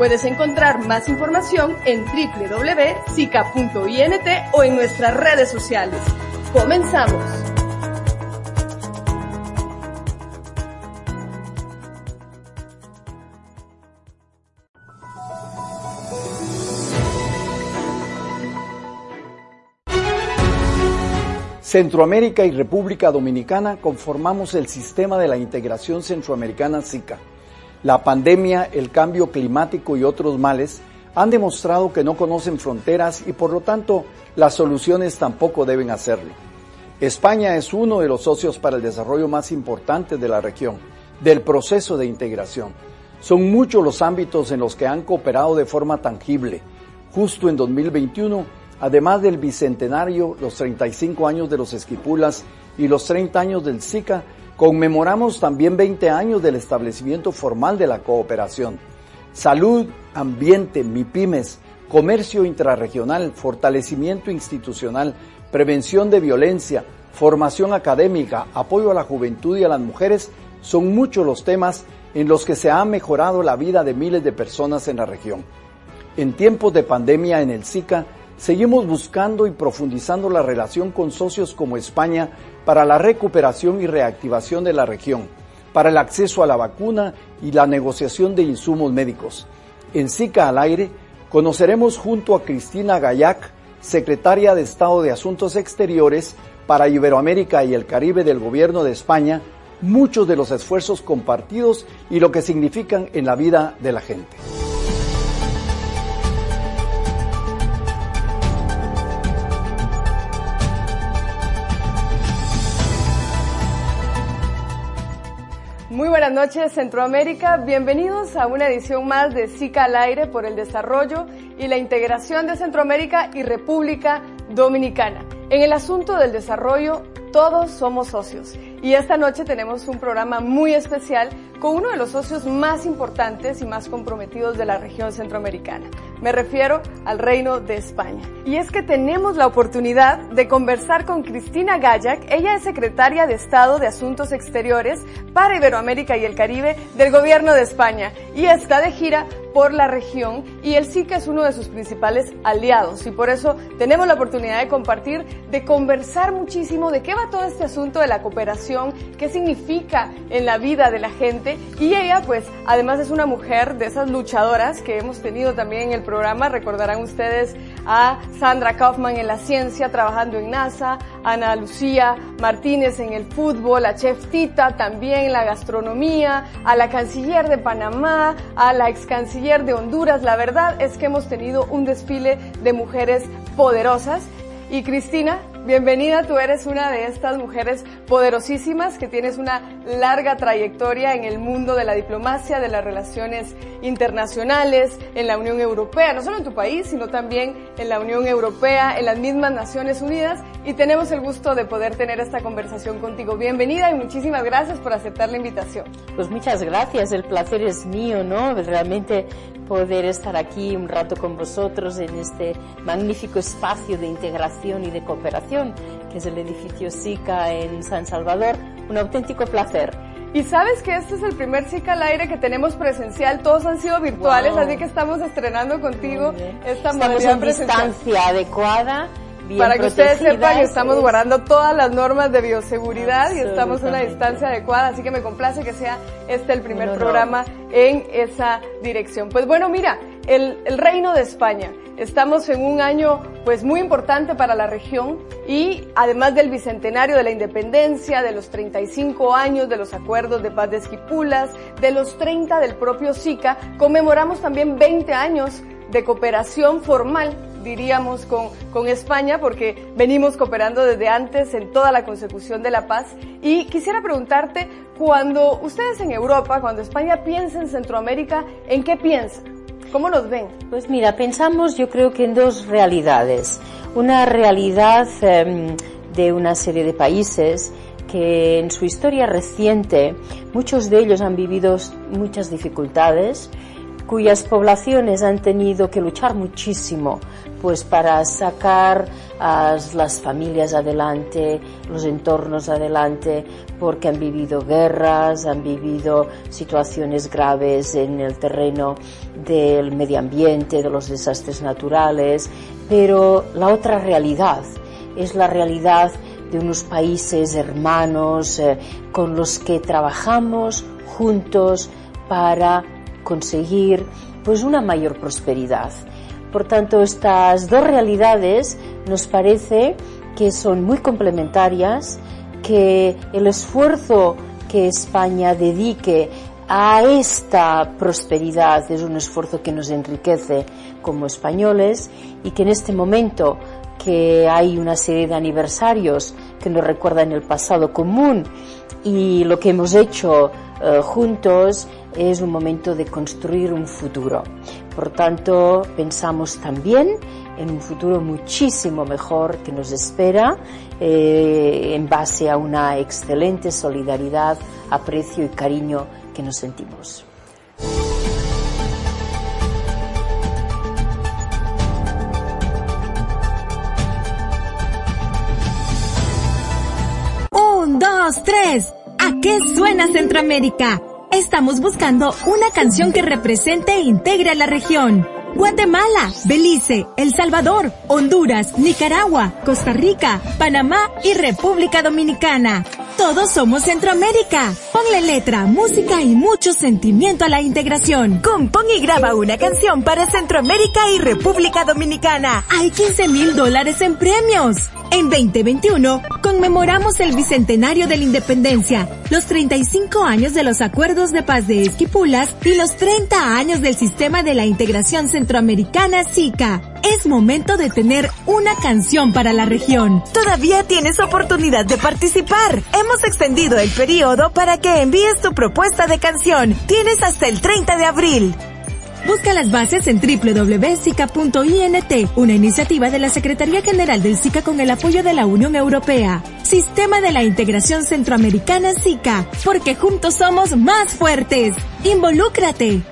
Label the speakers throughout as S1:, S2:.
S1: Puedes encontrar más información en www.sica.int o en nuestras redes sociales. Comenzamos.
S2: Centroamérica y República Dominicana conformamos el sistema de la integración centroamericana SICA. La pandemia, el cambio climático y otros males han demostrado que no conocen fronteras y por lo tanto las soluciones tampoco deben hacerlo. España es uno de los socios para el desarrollo más importantes de la región, del proceso de integración. Son muchos los ámbitos en los que han cooperado de forma tangible. Justo en 2021, además del bicentenario, los 35 años de los Esquipulas y los 30 años del SICA, conmemoramos también 20 años del establecimiento formal de la cooperación. Salud, ambiente, MIPIMES, comercio intrarregional, fortalecimiento institucional, prevención de violencia, formación académica, apoyo a la juventud y a las mujeres son muchos los temas en los que se ha mejorado la vida de miles de personas en la región. En tiempos de pandemia en el SICA, seguimos buscando y profundizando la relación con socios como España para la recuperación y reactivación de la región, para el acceso a la vacuna y la negociación de insumos médicos. En SICA al aire conoceremos junto a Cristina Gayac, secretaria de Estado de Asuntos Exteriores para Iberoamérica y el Caribe del Gobierno de España, muchos de los esfuerzos compartidos y lo que significan en la vida de la gente.
S1: Buenas noches Centroamérica, bienvenidos a una edición más de SICA al aire por el desarrollo y la integración de Centroamérica y República Dominicana. En el asunto del desarrollo, todos somos socios y esta noche tenemos un programa muy especial con uno de los socios más importantes y más comprometidos de la región centroamericana. Me refiero al Reino de España. Y es que tenemos la oportunidad de conversar con Cristina Gallac. Ella es secretaria de Estado de Asuntos Exteriores para Iberoamérica y el Caribe del Gobierno de España y está de gira por la región y el SICA es uno de sus principales aliados. Y por eso tenemos la oportunidad de compartir, de conversar muchísimo de qué va todo este asunto de la cooperación, qué significa en la vida de la gente. Y ella pues además es una mujer de esas luchadoras que hemos tenido también en el programa, recordarán ustedes a Sandra Kaufman en la ciencia trabajando en NASA, Ana Lucía Martínez en el fútbol, a Chef Tita también en la gastronomía, a la canciller de Panamá, a la ex canciller de Honduras. La verdad es que hemos tenido un desfile de mujeres poderosas. Y Cristina, bienvenida, tú eres una de estas mujeres poderosísimas que tienes una larga trayectoria en el mundo de la diplomacia, de las relaciones internacionales, en la Unión Europea, no solo en tu país, sino también en la Unión Europea, en las mismas Naciones Unidas, y tenemos el gusto de poder tener esta conversación contigo. Bienvenida y muchísimas gracias por aceptar la invitación.
S3: Pues muchas gracias, el placer es mío, ¿no? Realmente poder estar aquí un rato con vosotros en este magnífico espacio de integración y de cooperación, que es el edificio SICA en San Salvador. Un auténtico placer.
S1: Y sabes que este es el primer SICA al aire que tenemos presencial, todos han sido virtuales,
S3: Wow.
S1: así que estamos estrenando contigo esta
S3: Estamos en
S1: presencial.
S3: distancia adecuada. Bien
S1: Para que ustedes sepan que estamos
S3: es-
S1: guardando todas las normas de bioseguridad y estamos en una distancia adecuada, así que me complace que sea este el primer
S3: Un honor.
S1: programa en esa dirección. Pues bueno, mira, el, el Reino de España. Estamos en un año pues muy importante para la región y además del bicentenario de la independencia, de los 35 años de los acuerdos de paz de Esquipulas, de los 30 del propio SICA, conmemoramos también 20 años de cooperación formal diríamos, con, con España, porque venimos cooperando desde antes en toda la consecución de la paz. Y quisiera preguntarte, cuando ustedes en Europa, cuando España piensa en Centroamérica, ¿en qué piensan? ¿Cómo nos ven?
S3: Pues mira, pensamos yo creo que en dos realidades. una realidad em, de una serie de países que en su historia reciente muchos de ellos han vivido muchas dificultades, cuyas poblaciones han tenido que luchar muchísimo pues para sacar a las familias adelante, los entornos adelante, porque han vivido guerras, han vivido situaciones graves en el terreno del medio ambiente, de los desastres naturales, pero la otra realidad es la realidad de unos países hermanos eh, con los que trabajamos juntos para conseguir pues una mayor prosperidad. Por tanto, estas dos realidades nos parece que son muy complementarias, que el esfuerzo que España dedique a esta prosperidad es un esfuerzo que nos enriquece como españoles y que en este momento que hay una serie de aniversarios que nos recuerdan el pasado común y lo que hemos hecho eh, juntos es un momento de construir un futuro. Por tanto, pensamos también en un futuro muchísimo mejor que nos espera eh, en base a una excelente solidaridad, aprecio y cariño que nos sentimos.
S4: Un, dos, tres. ¿A qué suena Centroamérica? Estamos buscando una canción que represente e integre a la región. Guatemala, Belice, El Salvador, Honduras, Nicaragua, Costa Rica, Panamá y República Dominicana. Todos somos Centroamérica. Ponle letra, música y mucho sentimiento a la integración. Compón y graba una canción para Centroamérica y República Dominicana. Hay 15 mil dólares en premios. En 2021 conmemoramos el bicentenario de la independencia, los 35 años de los acuerdos de paz de Esquipulas y los 30 años del sistema de la integración centroamericana SICA. Es momento de tener una canción para la región. Todavía tienes oportunidad de participar. Hemos extendido el periodo para que envíes tu propuesta de canción. Tienes hasta el 30 de abril. Busca las bases en www.sica.int, una iniciativa de la Secretaría General del SICA con el apoyo de la Unión Europea. Sistema de la Integración Centroamericana SICA, porque juntos somos más fuertes. ¡Involúcrate!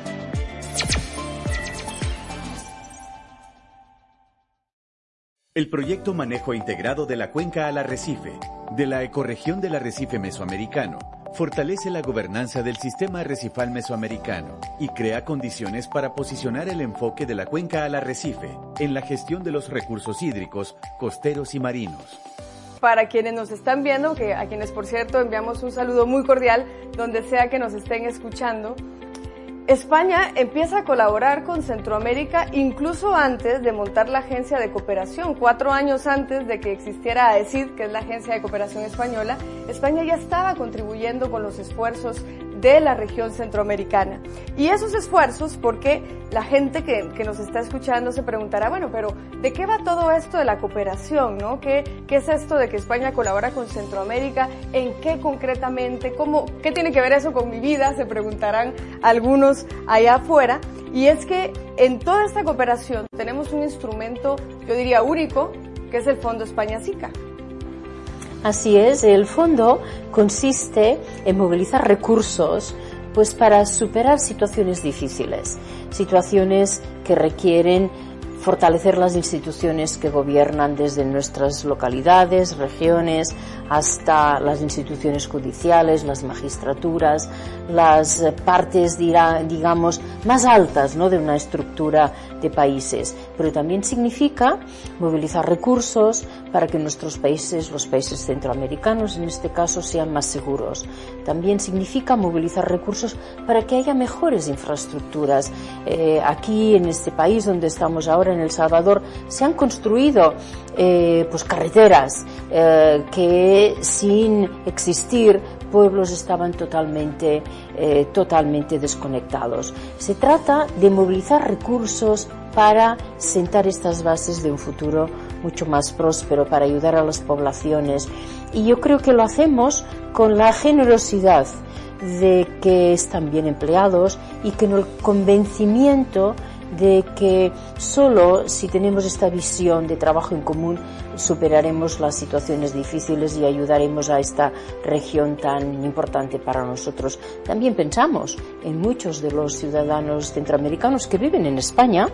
S5: El proyecto Manejo Integrado de la Cuenca al Arrecife, de la ecorregión del Arrecife Mesoamericano, fortalece la gobernanza del sistema arrecifal mesoamericano y crea condiciones para posicionar el enfoque de la cuenca al arrecife en la gestión de los recursos hídricos, costeros y marinos.
S1: Para quienes nos están viendo, que a quienes por cierto enviamos un saludo muy cordial donde sea que nos estén escuchando, España empieza a colaborar con Centroamérica incluso antes de montar la Agencia de Cooperación. Cuatro años antes de que existiera AECID, que es la Agencia de Cooperación Española, España ya estaba contribuyendo con los esfuerzos de la región centroamericana. Y esos esfuerzos, porque la gente que, nos está escuchando se preguntará, bueno, pero ¿de qué va todo esto de la cooperación? ¿no? ¿Qué, ¿Qué es esto de que España colabora con Centroamérica? ¿En qué concretamente? ¿Cómo, ¿Qué tiene que ver eso con mi vida? Se preguntarán algunos allá afuera. Y es que en toda esta cooperación tenemos un instrumento, yo diría único, que es el Fondo España SICA.
S3: Así es, el fondo consiste en movilizar recursos pues para superar situaciones difíciles, situaciones que requieren fortalecer las instituciones que gobiernan desde nuestras localidades, regiones, hasta las instituciones judiciales, las magistraturas, las partes, digamos, más altas ¿no? de una estructura de países. Pero también significa movilizar recursos para que nuestros países, los países centroamericanos en este caso, sean más seguros. También significa movilizar recursos para que haya mejores infraestructuras. Eh, aquí, en este país donde estamos ahora, en El Salvador, se han construido eh, pues carreteras eh, que sin existir pueblos estaban totalmente, eh, totalmente desconectados. Se trata de movilizar recursos para sentar estas bases de un futuro mucho más próspero, para ayudar a las poblaciones. Y yo creo que lo hacemos con la generosidad de que están bien empleados y con el convencimiento de que solo si tenemos esta visión de trabajo en común superaremos las situaciones difíciles y ayudaremos a esta región tan importante para nosotros. También pensamos en muchos de los ciudadanos centroamericanos que viven en España,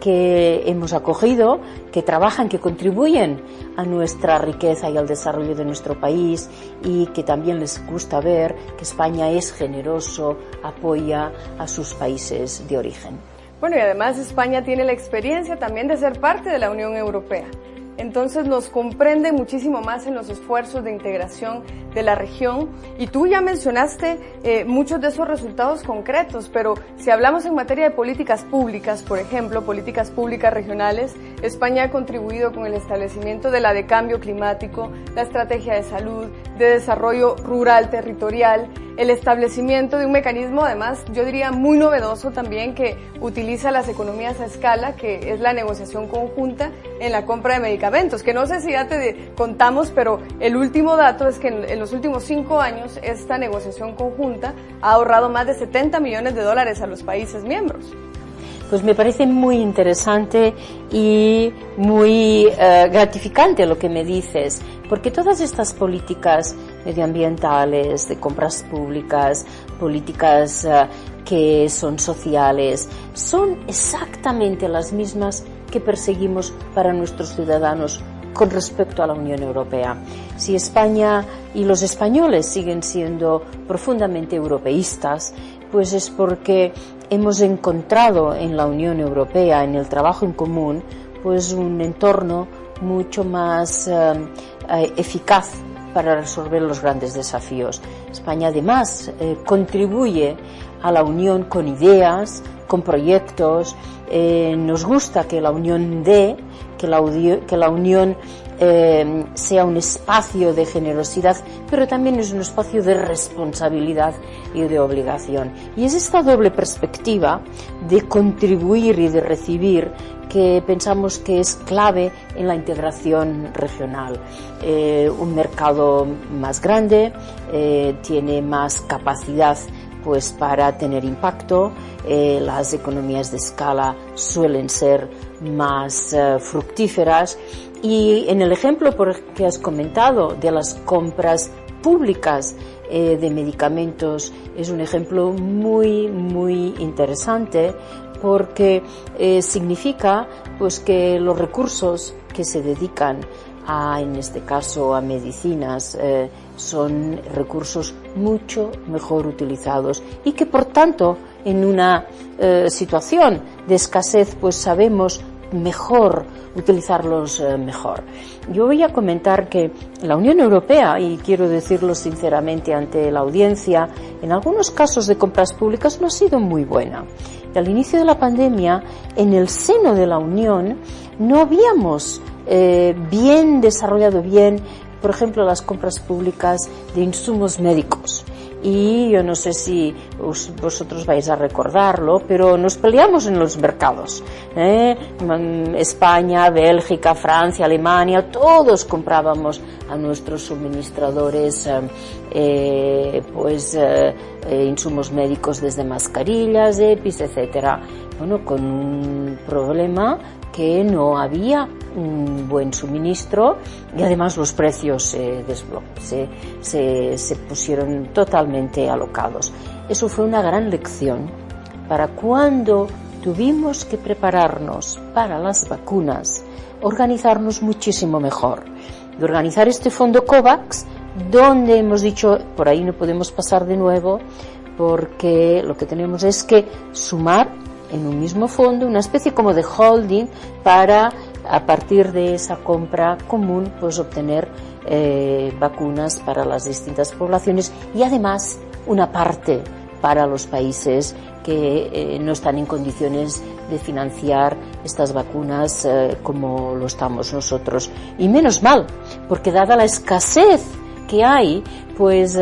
S3: que hemos acogido, que trabajan, que contribuyen a nuestra riqueza y al desarrollo de nuestro país y que también les gusta ver que España es generoso, apoya a sus países de origen.
S1: Bueno, y además España tiene la experiencia también de ser parte de la Unión Europea entonces nos comprende muchísimo más en los esfuerzos de integración de la región. Y tú ya mencionaste eh, muchos de esos resultados concretos, pero si hablamos en materia de políticas públicas, por ejemplo, políticas públicas regionales, España ha contribuido con el establecimiento de la de cambio climático, la estrategia de salud, de desarrollo rural territorial, el establecimiento de un mecanismo, además, yo diría muy novedoso también, que utiliza las economías a escala, que es la negociación conjunta en la compra de medicamentos, que no sé si ya te contamos, pero el último dato es que en, los últimos cinco años esta negociación conjunta ha ahorrado más de 70 millones de dólares a los países miembros.
S3: Pues me parece muy interesante y muy eh, gratificante lo que me dices, porque todas estas políticas medioambientales, de compras públicas, políticas eh, que son sociales, son exactamente las mismas que perseguimos para nuestros ciudadanos con respecto a la Unión Europea. Si España y los españoles siguen siendo profundamente europeístas, pues es porque hemos encontrado en la Unión Europea, en el trabajo en común, pues un entorno mucho más eh, eh, eficaz para resolver los grandes desafíos. España además eh, contribuye a la Unión con ideas, con proyectos. nos gusta que la Unión dé, que la, que la Unión eh, sea un espacio de generosidad, pero también es un espacio de responsabilidad y de obligación. Y es esta doble perspectiva de contribuir y de recibir que pensamos que es clave en la integración regional. Eh, un mercado más grande eh, tiene más capacidad pues para tener impacto. las economías de escala suelen ser más fructíferas y en el ejemplo que has comentado de las compras públicas eh, de medicamentos es un ejemplo muy, muy interesante porque eh, significa pues que los recursos que se dedican a, en este caso, a medicinas, eh, son recursos mucho mejor utilizados y que por tanto en una situación de escasez pues sabemos mejor, utilizarlos eh, mejor. Yo voy a comentar que la Unión Europea, y quiero decirlo sinceramente ante la audiencia, en algunos casos de compras públicas no ha sido muy buena. al inicio de la pandemia, en el seno de la Unión, no habíamos eh, bien desarrollado bien, por ejemplo, las compras públicas de insumos médicos y yo no sé si vosotros vais a recordarlo, pero nos peleamos en los mercados. ¿eh? España, Bélgica, Francia, Alemania, todos comprábamos a nuestros suministradores eh, eh pues eh, insumos médicos desde mascarillas, EPIs, etcétera. Bueno, con un problema que no había un buen suministro y además los precios se, se, se, pusieron totalmente alocados. Eso fue una gran lección para cuando tuvimos que prepararnos para las vacunas, organizarnos muchísimo mejor. De organizar este fondo COVAX, donde hemos dicho, por ahí no podemos pasar de nuevo, porque lo que tenemos es que sumar en un mismo fondo, una especie como de holding para a partir de esa compra común pues obtener eh, vacunas para las distintas poblaciones y además una parte para los países que eh, no están en condiciones de financiar estas vacunas eh, como lo estamos nosotros. Y menos mal, porque dada la escasez que hay, pues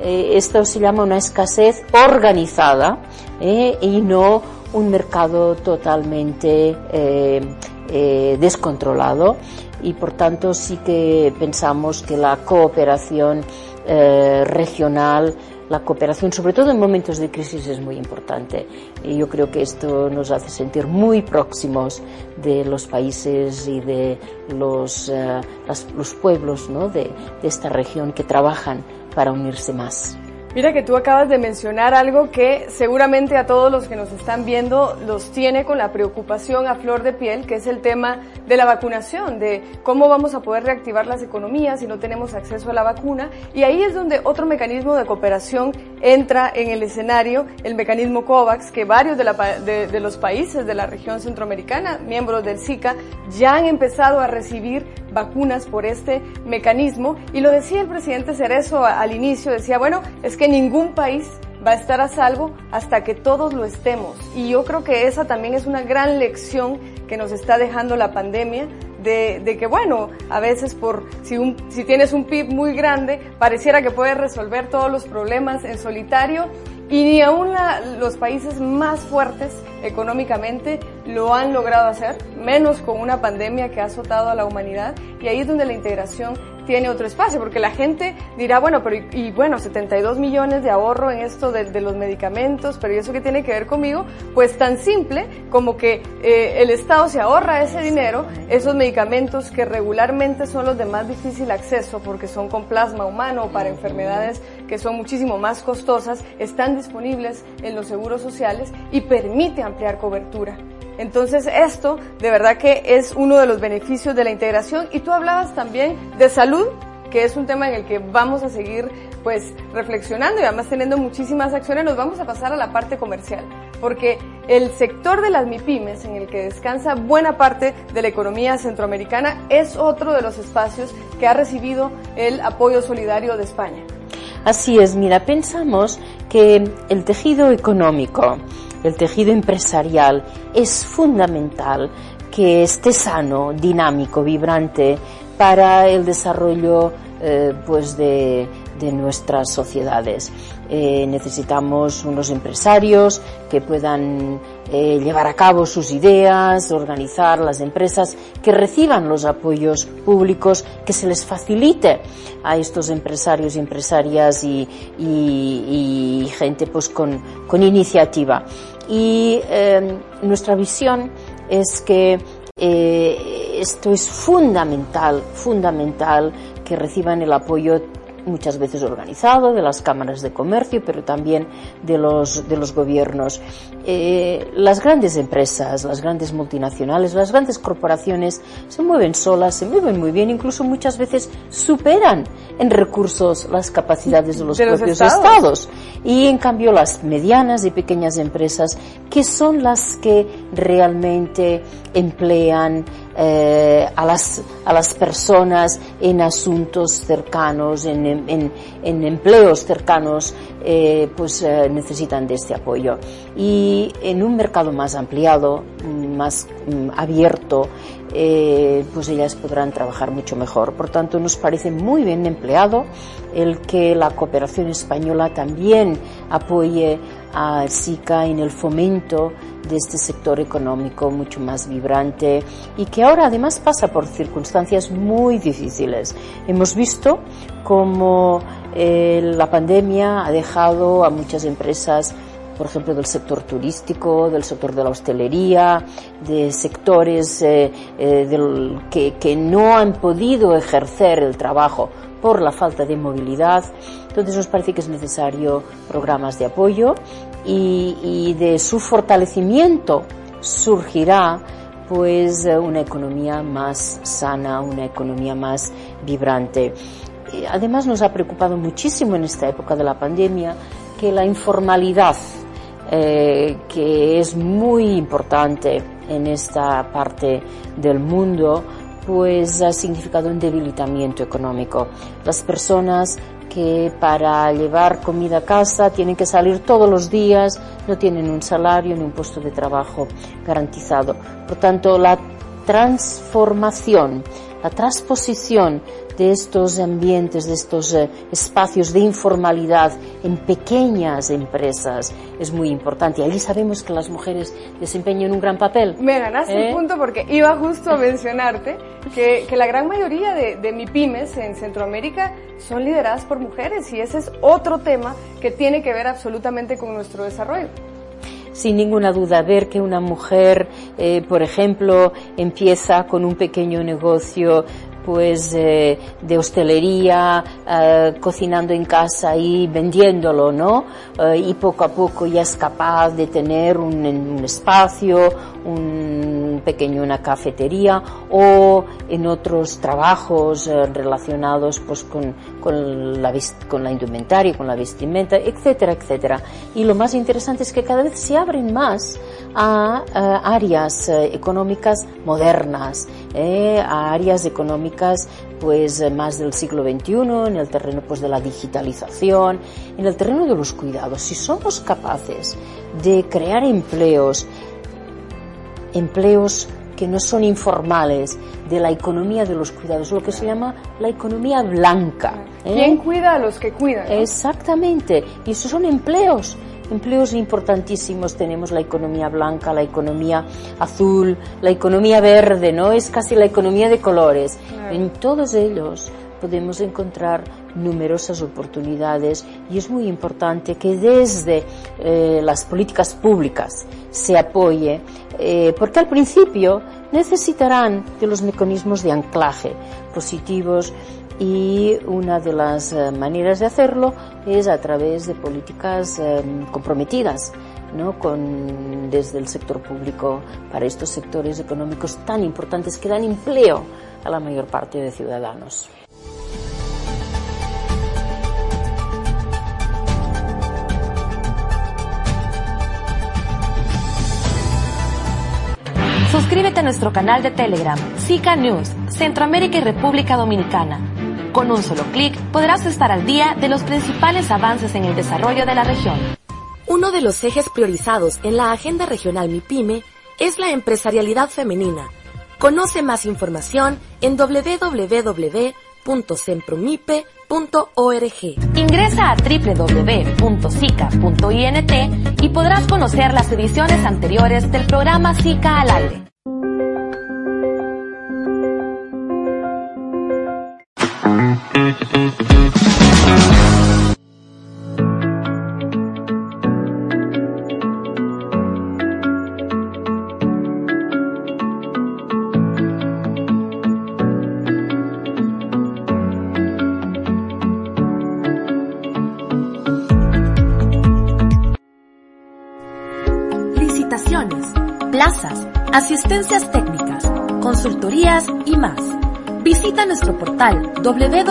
S3: esto se llama una escasez organizada y no un mercado totalmente eh, descontrolado y por tanto sí que pensamos que la cooperación eh, regional la cooperación, sobre todo en momentos de crisis, es muy importante. Y yo creo que esto nos hace sentir muy próximos de los países y de los, eh, los pueblos ¿no? de, de esta región que trabajan para unirse más.
S1: Mira que tú acabas de mencionar algo que seguramente a todos los que nos están viendo los tiene con la preocupación a flor de piel, que es el tema de la vacunación, de cómo vamos a poder reactivar las economías si no tenemos acceso a la vacuna. Y ahí es donde otro mecanismo de cooperación entra en el escenario, el mecanismo COVAX, que varios de, de los países de la región centroamericana, miembros del SICA, ya han empezado a recibir vacunas por este mecanismo. Y lo decía el presidente Cerezo al inicio, decía, bueno, es que ningún país va a estar a salvo hasta que todos lo estemos. Y yo creo que esa también es una gran lección que nos está dejando la pandemia. De, que bueno, a veces por si tienes un PIB muy grande, pareciera que puedes resolver todos los problemas en solitario y ni aún los países más fuertes económicamente lo han logrado hacer, menos con una pandemia que ha azotado a la humanidad. Y ahí es donde la integración tiene otro espacio, porque la gente dirá, bueno, pero y, bueno, 72 millones de ahorro en esto de, los medicamentos, pero ¿y eso qué tiene que ver conmigo? Pues tan simple como que eh, el Estado se ahorra ese dinero, esos medicamentos que regularmente son los de más difícil acceso porque son con plasma humano o para enfermedades que son muchísimo más costosas, están disponibles en los seguros sociales y permite ampliar cobertura. Entonces esto de verdad que es uno de los beneficios de la integración y tú hablabas también de salud, que es un tema en el que vamos a seguir pues reflexionando y además teniendo muchísimas acciones, nos vamos a pasar a la parte comercial, porque el sector de las MIPIMES en el que descansa buena parte de la economía centroamericana es otro de los espacios que ha recibido el apoyo solidario de España.
S3: Así es, mira, pensamos que el tejido económico, el tejido empresarial es fundamental que esté sano, dinámico, vibrante para el desarrollo eh, pues de, de nuestras sociedades. Eh, necesitamos unos empresarios que puedan eh, llevar a cabo sus ideas, organizar las empresas, que reciban los apoyos públicos, que se les facilite a estos empresarios y empresarias y, y, gente pues con, con iniciativa. Y eh, nuestra visión es que esto es fundamental, fundamental que reciban el apoyo muchas veces organizado, de las cámaras de comercio, pero también de los, de los gobiernos. Eh, las grandes empresas, las grandes multinacionales, las grandes corporaciones se mueven solas, se mueven muy bien, incluso muchas veces superan en recursos las capacidades de los propios estados. Y en cambio las medianas y pequeñas empresas, que son las que realmente emplean eh, a, las, a las personas en asuntos cercanos, en, en, en empleos cercanos, eh, pues eh, necesitan de este apoyo. Y en un mercado más ampliado, más mm, abierto, eh, pues ellas podrán trabajar mucho mejor. Por tanto, nos parece muy bien empleado el que la cooperación española también apoye a SICA en el fomento de este sector económico mucho más vibrante y que ahora además pasa por circunstancias muy difíciles. Hemos visto cómo eh, la pandemia ha dejado a muchas empresas por ejemplo, del sector turístico, del sector de la hostelería, de sectores eh, eh, que no han podido ejercer el trabajo por la falta de movilidad. Entonces nos parece que es necesario programas de apoyo y, de su fortalecimiento surgirá pues una economía más sana, una economía más vibrante. Además nos ha preocupado muchísimo en esta época de la pandemia que la informalidad eh, que es muy importante en esta parte del mundo, pues ha significado un debilitamiento económico. Las personas que para llevar comida a casa tienen que salir todos los días, no tienen un salario ni un puesto de trabajo garantizado. Por tanto, la transformación la transposición de estos ambientes, de estos eh, espacios de informalidad en pequeñas empresas es muy importante. Allí sabemos que las mujeres desempeñan un gran papel.
S1: Me ganaste el ¿Eh? punto porque iba justo a mencionarte que, que la gran mayoría de, de MIPIMES en Centroamérica son lideradas por mujeres y ese es otro tema que tiene que ver absolutamente con nuestro desarrollo
S3: sin ninguna duda ver que una mujer, eh, por ejemplo, empieza con un pequeño negocio pues eh, de hostelería, eh, cocinando en casa y vendiéndolo, ¿no? Eh, y poco a poco ya es capaz de tener un, un espacio, un pequeño una cafetería o en otros trabajos relacionados pues con, con, la, con la indumentaria, con la vestimenta, etcétera, etcétera. Y lo más interesante es que cada vez se abren más a, áreas económicas modernas, a áreas económicas pues eh, más del siglo XXI, en el terreno pues de la digitalización, en el terreno de los cuidados. Si somos capaces de crear empleos, empleos que no son informales, de la economía de los cuidados, lo que se llama la economía blanca.
S1: ¿eh? ¿Quién cuida a los que cuidan?
S3: Exactamente, y esos son empleos empleos importantísimos tenemos la economía blanca, la economía azul, la economía verde, ¿no? Es casi la economía de colores. En todos ellos podemos encontrar numerosas oportunidades y es muy importante que desde eh, las políticas públicas se apoye, eh, porque al principio necesitarán de los mecanismos de anclaje positivos y una de las eh, maneras de hacerlo es a través de políticas comprometidas ¿no? Con, desde el sector público para estos sectores económicos tan importantes que dan empleo a la mayor parte de ciudadanos.
S6: Suscríbete a nuestro canal de Telegram, SICA News, Centroamérica y República Dominicana con un solo clic podrás estar al día de los principales avances en el desarrollo de la región. Uno de los ejes priorizados en la Agenda Regional MIPYME es la empresarialidad femenina. Conoce más información en www.sempromipe.org. Ingresa a www.sica.int y podrás conocer las ediciones anteriores del programa SICA al aire. Plazas, asistencias técnicas, consultorías y más. Visita nuestro portal www.sica.int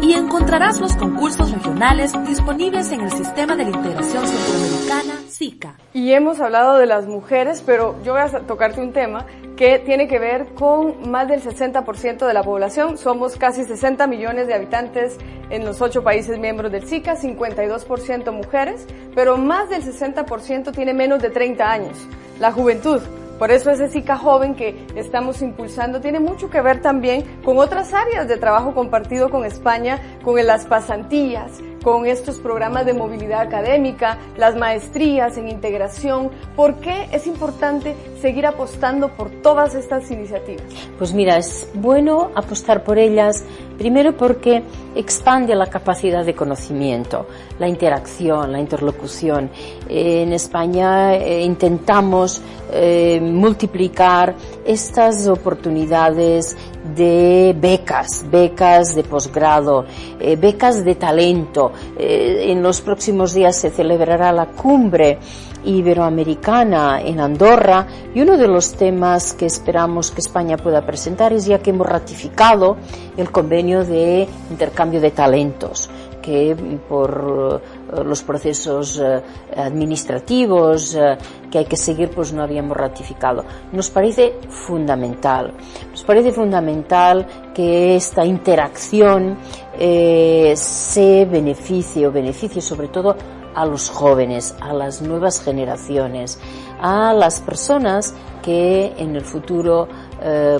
S6: y encontrarás los concursos regionales disponibles en el Sistema de la Integración Centroamericana SICA.
S1: Y hemos hablado de las mujeres, pero yo voy a tocarte un tema que tiene que ver con más del 60% de la población. Somos casi 60 millones de habitantes en los ocho países miembros del SICA, 52% mujeres, pero más del 60% tiene menos de 30 años. La juventud por eso ese SICA joven que estamos impulsando tiene mucho que ver también con otras áreas de trabajo compartido con España, con las pasantías, con estos programas de movilidad académica, las maestrías en integración. ¿Por qué es importante seguir apostando por todas estas iniciativas?
S3: Pues mira, es bueno apostar por ellas, primero porque expande la capacidad de conocimiento, la interacción, la interlocución. En España eh, intentamos eh, multiplicar estas oportunidades de becas, becas de posgrado, eh, becas de talento. Eh, en los próximos días se celebrará la cumbre iberoamericana en Andorra y uno de los temas que esperamos que España pueda presentar es ya que hemos ratificado el convenio de intercambio de talentos que por eh, los procesos eh, administrativos eh, que hay que seguir pues no habíamos ratificado. Nos parece fundamental, nos parece fundamental que esta interacción se beneficie o beneficie sobre todo a los jóvenes, a las nuevas generaciones, a las personas que en el futuro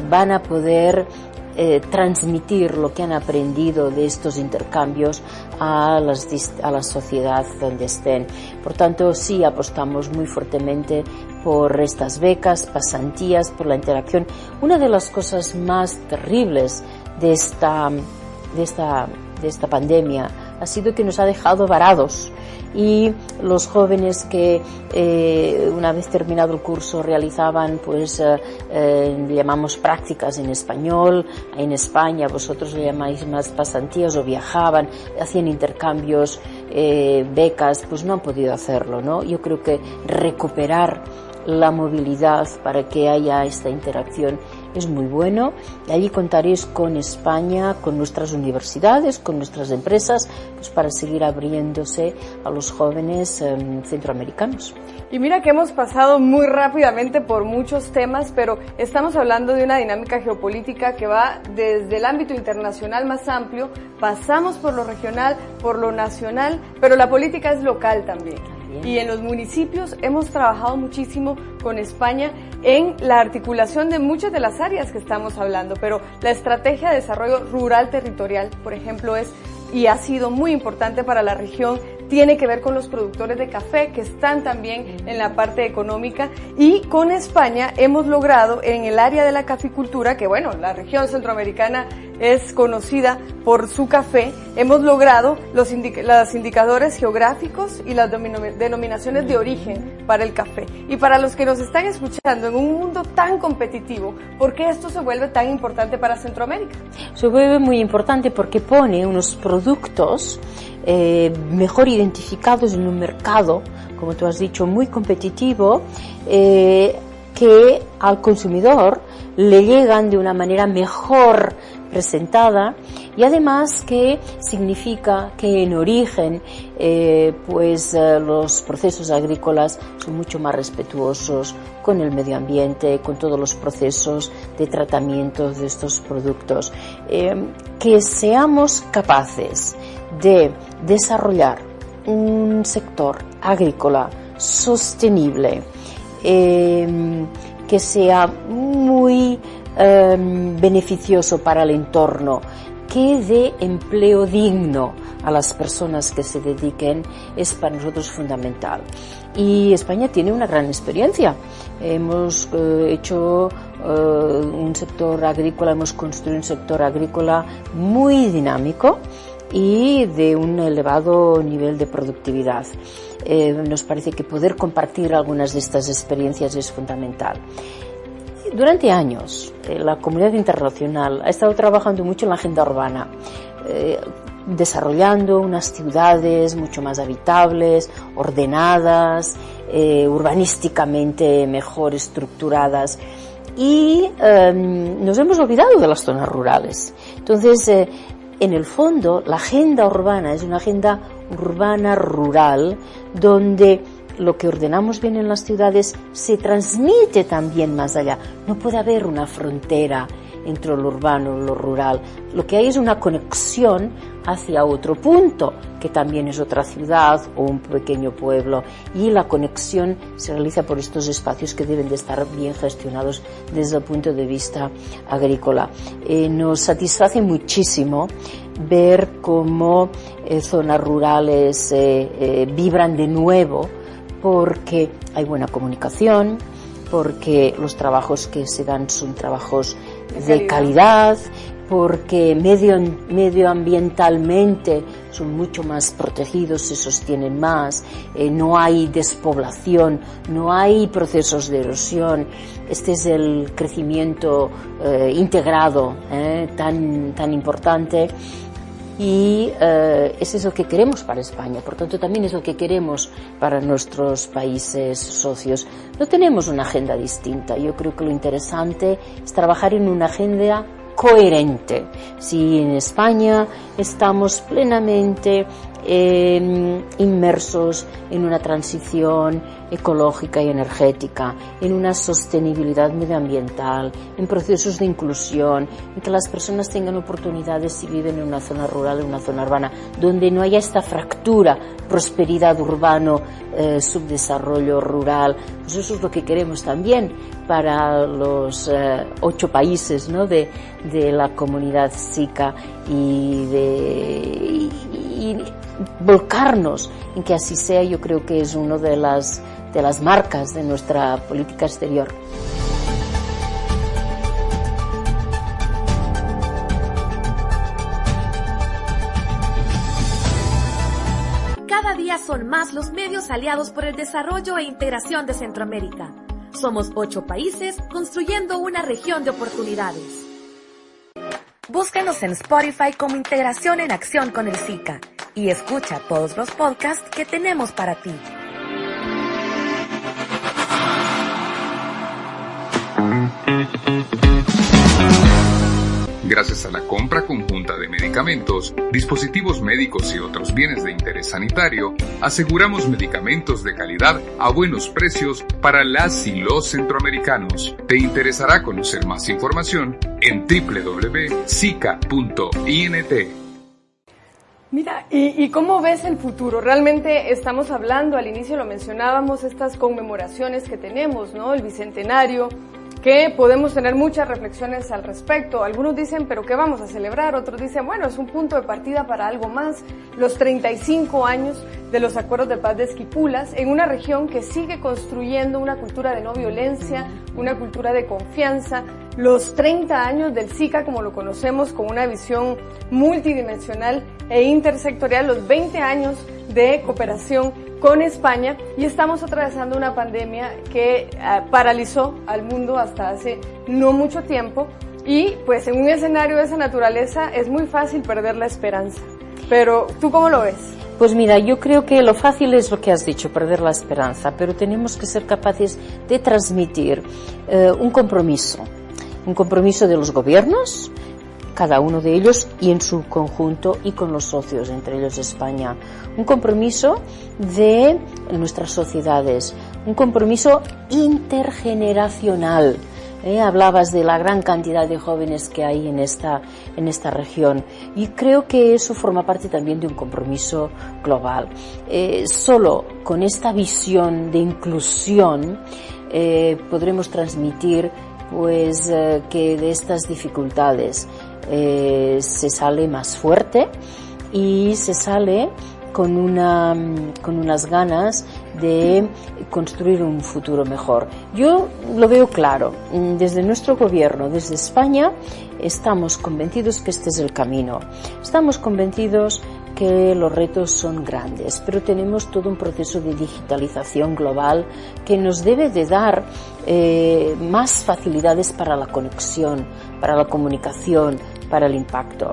S3: van a poder eh, transmitir lo que han aprendido de estos intercambios a, las, a la sociedad donde estén. Por tanto, sí apostamos muy fuertemente por estas becas, pasantías, por la interacción. Una de las cosas más terribles de esta, de esta, de esta pandemia ha sido que nos ha dejado varados. Y los jóvenes que eh, una vez terminado el curso realizaban pues eh, eh, llamamos prácticas en español. En España vosotros le llamáis más pasantías o viajaban hacían intercambios becas pues no han podido hacerlo no yo creo que recuperar la movilidad para que haya esta interacción es muy bueno. Y allí contaréis con España, con nuestras universidades, con nuestras empresas, pues para seguir abriéndose a los jóvenes em, centroamericanos.
S1: Y mira que hemos pasado muy rápidamente por muchos temas, pero estamos hablando de una dinámica geopolítica que va desde el ámbito internacional más amplio, pasamos por lo regional, por lo nacional, pero la política es local también. Y en los municipios hemos trabajado muchísimo con España en la articulación de muchas de las áreas que estamos hablando, pero la estrategia de desarrollo rural territorial, por ejemplo, es y ha sido muy importante para la región tiene que ver con los productores de café que están también en la parte económica y con España hemos logrado en el área de la caficultura, que bueno, la región centroamericana es conocida por su café, hemos logrado los, indicadores geográficos y las denominaciones de origen para el café. Y para los que nos están escuchando en un mundo tan competitivo, ¿por qué esto se vuelve tan importante para Centroamérica?
S3: Se vuelve muy importante porque pone unos productos eh, mejor identificados en un mercado, como tú has dicho, muy competitivo, eh, que al consumidor le llegan de una manera mejor presentada y además que significa que en origen eh, pues eh, los procesos agrícolas son mucho más respetuosos con el medio ambiente, con todos los procesos de tratamiento de estos productos. que seamos capaces de desarrollar un sector agrícola sostenible em, que sea muy em, beneficioso para el entorno, que dé empleo digno a las personas que se dediquen es para nosotros fundamental. Y España tiene una gran experiencia. Hemos eh, hecho eh, un sector agrícola, hemos construido un sector agrícola muy dinámico y de un elevado nivel de productividad. Eh, nos parece que poder compartir algunas de estas experiencias es fundamental. Durante años, eh, la comunidad internacional ha estado trabajando mucho en la agenda urbana, eh, desarrollando unas ciudades mucho más habitables, ordenadas, urbanísticamente mejor estructuradas y em, nos hemos olvidado de las zonas rurales. Entonces, en el fondo, la agenda urbana es una agenda urbana rural donde lo que ordenamos bien en las ciudades se transmite también más allá. No puede haber una frontera entre lo urbano y lo rural. Lo que hay es una conexión hacia otro punto, que también es otra ciudad o un pequeño pueblo, y la conexión se realiza por estos espacios que deben de estar bien gestionados desde el punto de vista agrícola. Eh, nos satisface muchísimo ver cómo eh, zonas rurales eh, vibran de nuevo porque hay buena comunicación, porque los trabajos que se dan son trabajos de calidad, porque medio, medioambientalmente son mucho más protegidos, se sostienen más, eh, no hay despoblación, no hay procesos de erosión. Este es el crecimiento eh, integrado eh, tan, tan importante y eh, es lo que queremos para España, por tanto también es lo que queremos para nuestros países socios. No tenemos una agenda distinta, yo creo que lo interesante es trabajar en una agenda coherente. Si en España estamos plenamente eh, inmersos en una transición ecológica y energética, en una sostenibilidad medioambiental, en procesos de inclusión, en que las personas tengan oportunidades si viven en una zona rural, en una zona urbana, donde no haya esta fractura, prosperidad urbano, eh, subdesarrollo rural. Pues eso es lo que queremos también para los eh, ocho países ¿no? de, de, la comunidad SICA y de y volcarnos en que así sea, yo creo que es una de las de las marcas de nuestra política exterior.
S6: Cada día son más los medios aliados por el desarrollo e integración de Centroamérica. Somos ocho países construyendo una región de oportunidades. Búscanos en Spotify como Integración en Acción con el SICA y escucha todos los podcasts que tenemos para ti.
S7: Gracias a la compra conjunta de medicamentos, dispositivos médicos y otros bienes de interés sanitario, aseguramos medicamentos de calidad a buenos precios para las y los centroamericanos. Te interesará conocer más información en www.sica.int.
S1: Mira, ¿y, ¿y, cómo ves el futuro? Realmente estamos hablando, al inicio lo mencionábamos, estas conmemoraciones que tenemos, ¿no? El bicentenario, que podemos tener muchas reflexiones al respecto. Algunos dicen, pero ¿qué vamos a celebrar? Otros dicen, bueno, es un punto de partida para algo más. Los 35 años de los acuerdos de paz de Esquipulas en una región que sigue construyendo una cultura de no violencia, una cultura de confianza. Los 30 años del SICA, como lo conocemos, con una visión multidimensional e intersectorial. Los 20 años de cooperación con España y estamos atravesando una pandemia que uh, paralizó al mundo hasta hace no mucho tiempo y pues en un escenario de esa naturaleza es muy fácil perder la esperanza. Pero ¿tú cómo lo ves?
S3: Pues mira, yo creo que lo fácil es lo que has dicho, perder la esperanza, pero tenemos que ser capaces de transmitir eh, un compromiso, un compromiso de los gobiernos, cada uno de ellos y en su conjunto y con los socios, entre ellos España. Un compromiso de nuestras sociedades, un compromiso intergeneracional. ¿eh? Hablabas de la gran cantidad de jóvenes que hay en esta, en esta región y creo que eso forma parte también de un compromiso global. Eh, solo con esta visión de inclusión eh, podremos transmitir pues que de estas dificultades eh, se sale más fuerte y se sale con, una, con unas ganas de construir un futuro mejor. Yo lo veo claro. Desde nuestro gobierno, desde España, estamos convencidos que este es el camino. Estamos convencidos que los retos son grandes, pero tenemos todo un proceso de digitalización global que nos debe de dar eh, más facilidades para la conexión, para la comunicación, para el impacto.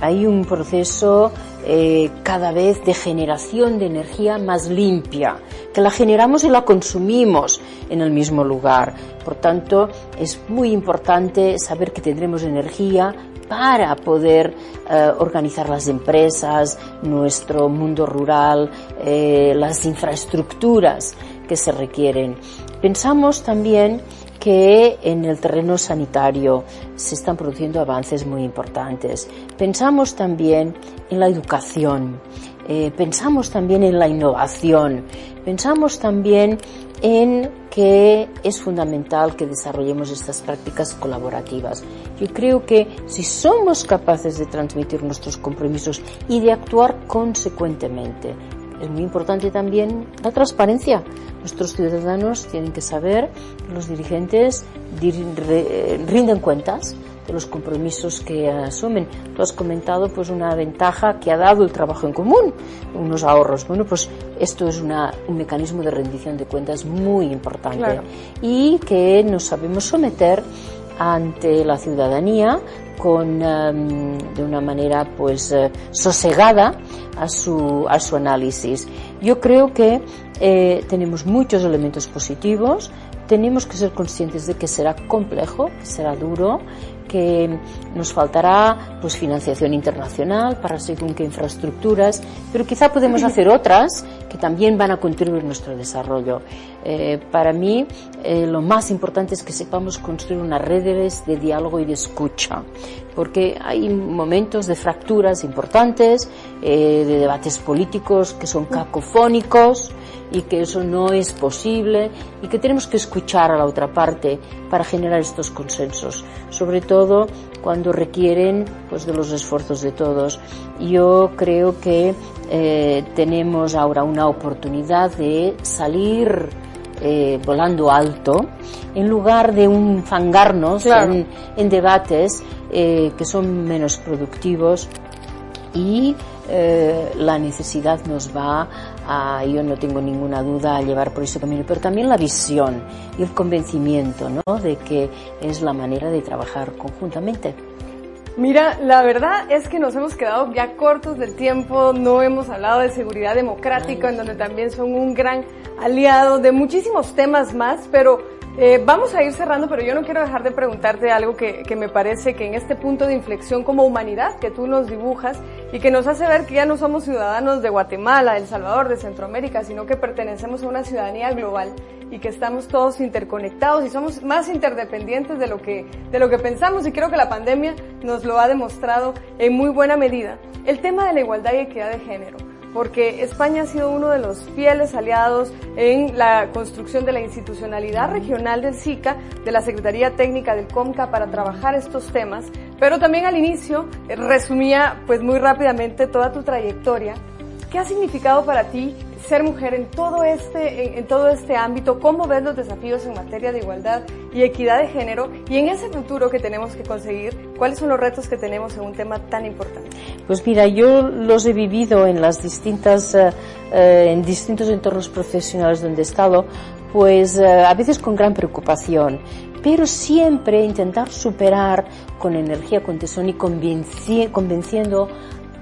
S3: Hay un proceso eh, cada vez de generación de energía más limpia, que la generamos y la consumimos en el mismo lugar. Por tanto, es muy importante saber que tendremos energía para poder eh, organizar las empresas, nuestro mundo rural, eh, las infraestructuras que se requieren. Pensamos también que en el terreno sanitario se están produciendo avances muy importantes. Pensamos también en la educación, eh, pensamos también en la innovación, pensamos también en que es fundamental que desarrollemos estas prácticas colaborativas. Yo creo que si somos capaces de transmitir nuestros compromisos y de actuar consecuentemente, es muy importante también la transparencia. Nuestros ciudadanos tienen que saber que los dirigentes rinden cuentas de los compromisos que asumen. Tú has comentado pues una ventaja que ha dado el trabajo en común, unos ahorros. Bueno, pues esto es una, un mecanismo de rendición de cuentas muy importante
S1: Claro.
S3: y que nos sabemos someter ante la ciudadanía con em, de una manera pues eh, sosegada a su a su análisis. Yo creo que eh, tenemos muchos elementos positivos, tenemos que ser conscientes de que será complejo, que será duro, que nos faltará pues financiación internacional para según qué infraestructuras, pero quizá podemos hacer otras que también van a contribuir a nuestro desarrollo. Eh, para mí, eh, lo más importante es que sepamos construir unas redes de diálogo y de escucha, porque hay momentos de fracturas importantes, eh, de debates políticos que son cacofónicos, y que eso no es posible y que tenemos que escuchar a la otra parte para generar estos consensos, sobre todo cuando requieren pues, de los esfuerzos de todos. Yo creo que eh, tenemos ahora una oportunidad de salir eh, volando alto en lugar de un fangarnos en, en, debates eh, que son menos productivos y eh, la necesidad nos va a, yo no tengo ninguna duda, a llevar por ese camino, pero también la visión y el convencimiento ¿no? de que es la manera de trabajar conjuntamente.
S1: Mira, la verdad es que nos hemos quedado ya cortos del tiempo, no hemos hablado de seguridad democrática, en donde también son un gran aliado de muchísimos temas más, pero eh, vamos a ir cerrando, pero yo no quiero dejar de preguntarte algo que, que, me parece que en este punto de inflexión como humanidad que tú nos dibujas y que nos hace ver que ya no somos ciudadanos de Guatemala, El Salvador, de Centroamérica, sino que pertenecemos a una ciudadanía global y que estamos todos interconectados y somos más interdependientes de lo que, de lo que pensamos y creo que la pandemia nos lo ha demostrado en muy buena medida. El tema de la igualdad y equidad de género porque España ha sido uno de los fieles aliados en la construcción de la institucionalidad regional del SICA, de la Secretaría Técnica del COMCA para trabajar estos temas, pero también al inicio eh, resumía pues muy rápidamente toda tu trayectoria. ¿Qué ha significado para ti ser mujer en todo este, en, todo este ámbito, cómo ves los desafíos en materia de igualdad y equidad de género y en ese futuro que tenemos que conseguir, cuáles son los retos que tenemos en un tema tan importante.
S3: Pues mira, yo los he vivido en las distintas, eh, eh, en distintos entornos profesionales donde he estado, pues eh, a veces con gran preocupación, pero siempre intentar superar con energía, con tesón y convenciendo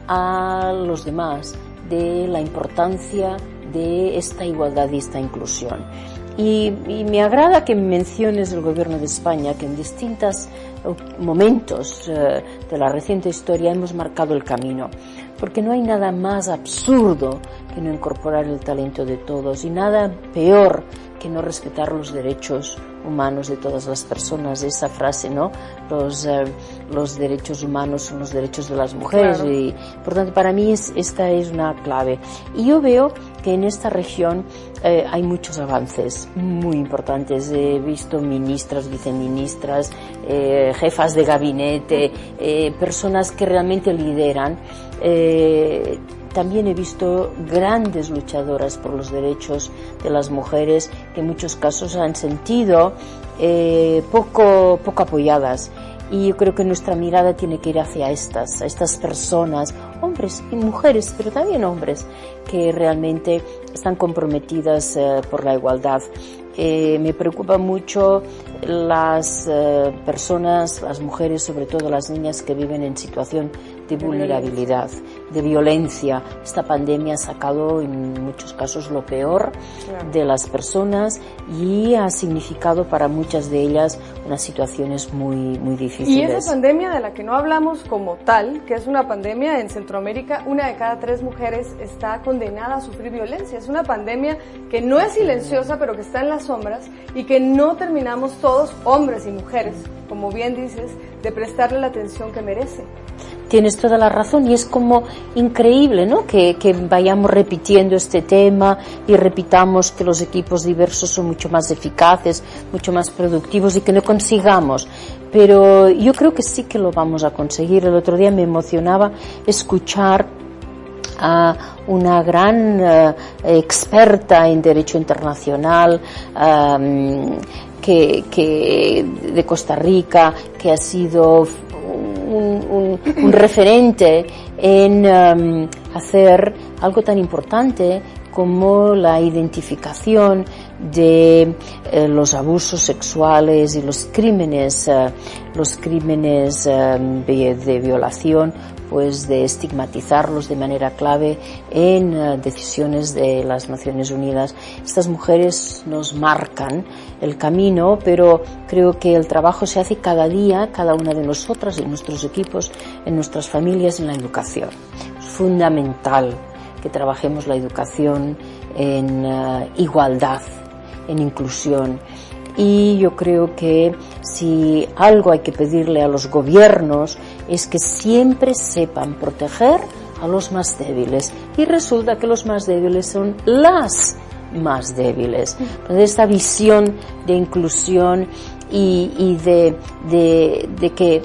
S3: a los demás de la importancia de esta igualdad y esta inclusión. Y, me agrada que menciones el gobierno de España, que en distintos momentos eh, de la reciente historia hemos marcado el camino, porque no hay nada más absurdo que no incorporar el talento de todos y nada peor que no respetar los derechos humanos de todas las personas. Esa frase, ¿no? Los, eh, los derechos humanos son los derechos de las mujeres y, por tanto, para mí es, esta es una clave. Y yo veo que en esta región eh, hay muchos avances muy importantes. He visto ministras, viceministras, eh, jefas de gabinete, eh, personas que realmente lideran. También he visto grandes luchadoras por los derechos de las mujeres que en muchos casos han sentido poco, poco apoyadas. Y yo creo que nuestra mirada tiene que ir hacia estas, a estas personas, hombres y mujeres, pero también hombres, que realmente están comprometidas eh, por la igualdad. Eh, me preocupa mucho las eh, personas, las mujeres, sobre todo las niñas que viven en situación de vulnerabilidad, de violencia. Esta pandemia ha sacado en muchos casos lo peor de las personas y ha significado para muchas de ellas unas situaciones muy, muy difíciles.
S1: Y esa pandemia de la que no hablamos como tal, que es una pandemia en Centroamérica, una de cada tres mujeres está condenada a sufrir violencia. Es una pandemia que no es silenciosa, pero que está en las sombras y que no terminamos todos, hombres y mujeres, como bien dices, de prestarle la atención que merece.
S3: Tienes toda la razón y es como increíble, ¿no? Que, que, vayamos repitiendo este tema y repitamos que los equipos diversos son mucho más eficaces, mucho más productivos y que no consigamos. Pero yo creo que sí que lo vamos a conseguir. El otro día me emocionaba escuchar a una gran uh, experta en derecho internacional um, que, que, de Costa Rica, que ha sido un, un, un referente en um, hacer algo tan importante como la identificación de eh, los abusos sexuales y los crímenes, eh, los crímenes eh, de, violación pues de estigmatizarlos de manera clave en eh, decisiones de las Naciones Unidas. Estas mujeres nos marcan el camino, pero creo que el trabajo se hace cada día, cada una de nosotras, en nuestros equipos, en nuestras familias, en la educación. Es fundamental que trabajemos la educación en eh, igualdad, en inclusión. Y yo creo que si algo hay que pedirle a los gobiernos es que siempre sepan proteger a los más débiles. Y resulta que los más débiles son las más débiles. Entonces, esta visión de inclusión y, de, que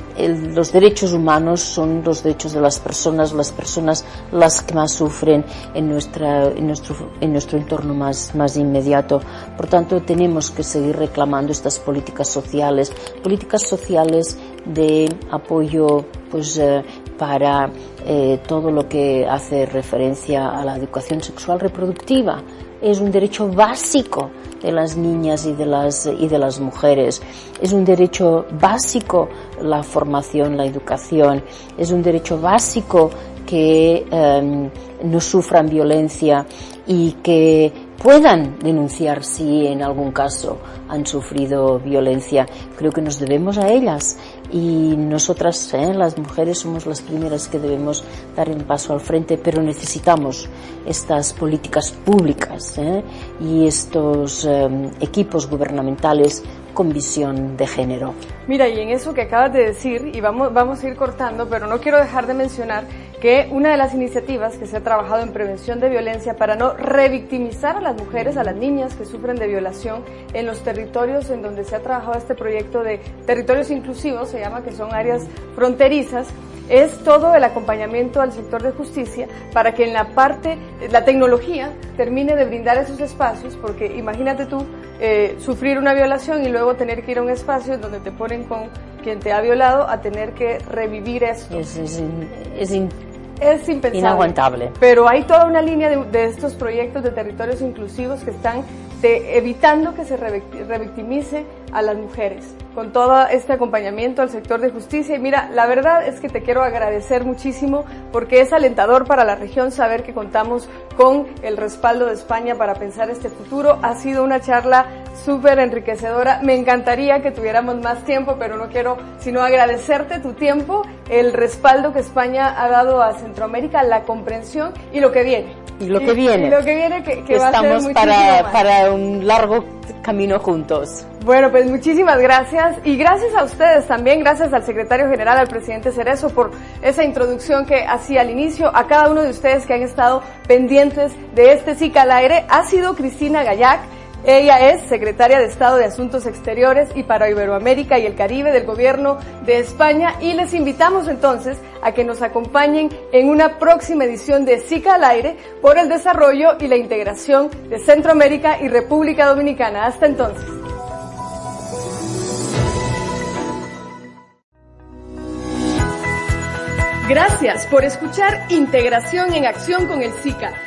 S3: los derechos humanos son los derechos de las personas, las personas las que más sufren en, nuestra, en, nuestro, en nuestro entorno más, más inmediato. Por tanto, tenemos que seguir reclamando estas políticas sociales, políticas sociales de apoyo pues, eh, para eh, todo lo que hace referencia a la educación sexual reproductiva. Es un derecho básico de las niñas y de las, y de las mujeres. Es un derecho básico la formación, la educación. Es un derecho básico que em, no sufran violencia y que puedan denunciar si en algún caso han sufrido violencia. Creo que nos debemos a ellas y nosotras, ¿eh? las mujeres, somos las primeras que debemos dar el paso al frente, pero necesitamos estas políticas públicas ¿eh? y estos em, equipos gubernamentales con visión de género.
S1: Mira, y en eso que acabas de decir, y vamos, vamos a ir cortando, pero no quiero dejar de mencionar que una de las iniciativas que se ha trabajado en prevención de violencia para no revictimizar a las mujeres, a las niñas que sufren de violación en los territorios en donde se ha trabajado este proyecto de territorios inclusivos, se llama que son áreas fronterizas, es todo el acompañamiento al sector de justicia para que en la parte, la tecnología termine de brindar esos espacios, porque imagínate tú eh, sufrir una violación y luego tener que ir a un espacio donde te ponen con quien te ha violado a tener que revivir eso.
S3: Es, es, es,
S1: es impensable.
S3: Inaguantable.
S1: Pero hay toda una línea de, de, estos proyectos de territorios inclusivos que están de, evitando que se revictimice a las mujeres, con todo este acompañamiento al sector de justicia. Y mira, la verdad es que te quiero agradecer muchísimo porque es alentador para la región saber que contamos con el respaldo de España para pensar este futuro. Ha sido una charla súper enriquecedora. Me encantaría que tuviéramos más tiempo, pero no quiero sino agradecerte tu tiempo, el respaldo que España ha dado a Centroamérica, la comprensión y lo que viene.
S3: Y lo que viene.
S1: Y lo que viene que, que
S3: Estamos
S1: va a ser
S3: para, para un largo camino juntos.
S1: Bueno, pues muchísimas gracias y gracias a ustedes también, gracias al secretario general, al presidente Cerezo por esa introducción que hacía al inicio, a cada uno de ustedes que han estado pendientes de este SICA al aire. Ha sido Cristina Gallac, ella es secretaria de Estado de Asuntos Exteriores y para Iberoamérica y el Caribe del Gobierno de España y les invitamos entonces a que nos acompañen en una próxima edición de SICA al aire por el desarrollo y la integración de Centroamérica y República Dominicana. Hasta entonces. Gracias por escuchar Integración en Acción con el SICA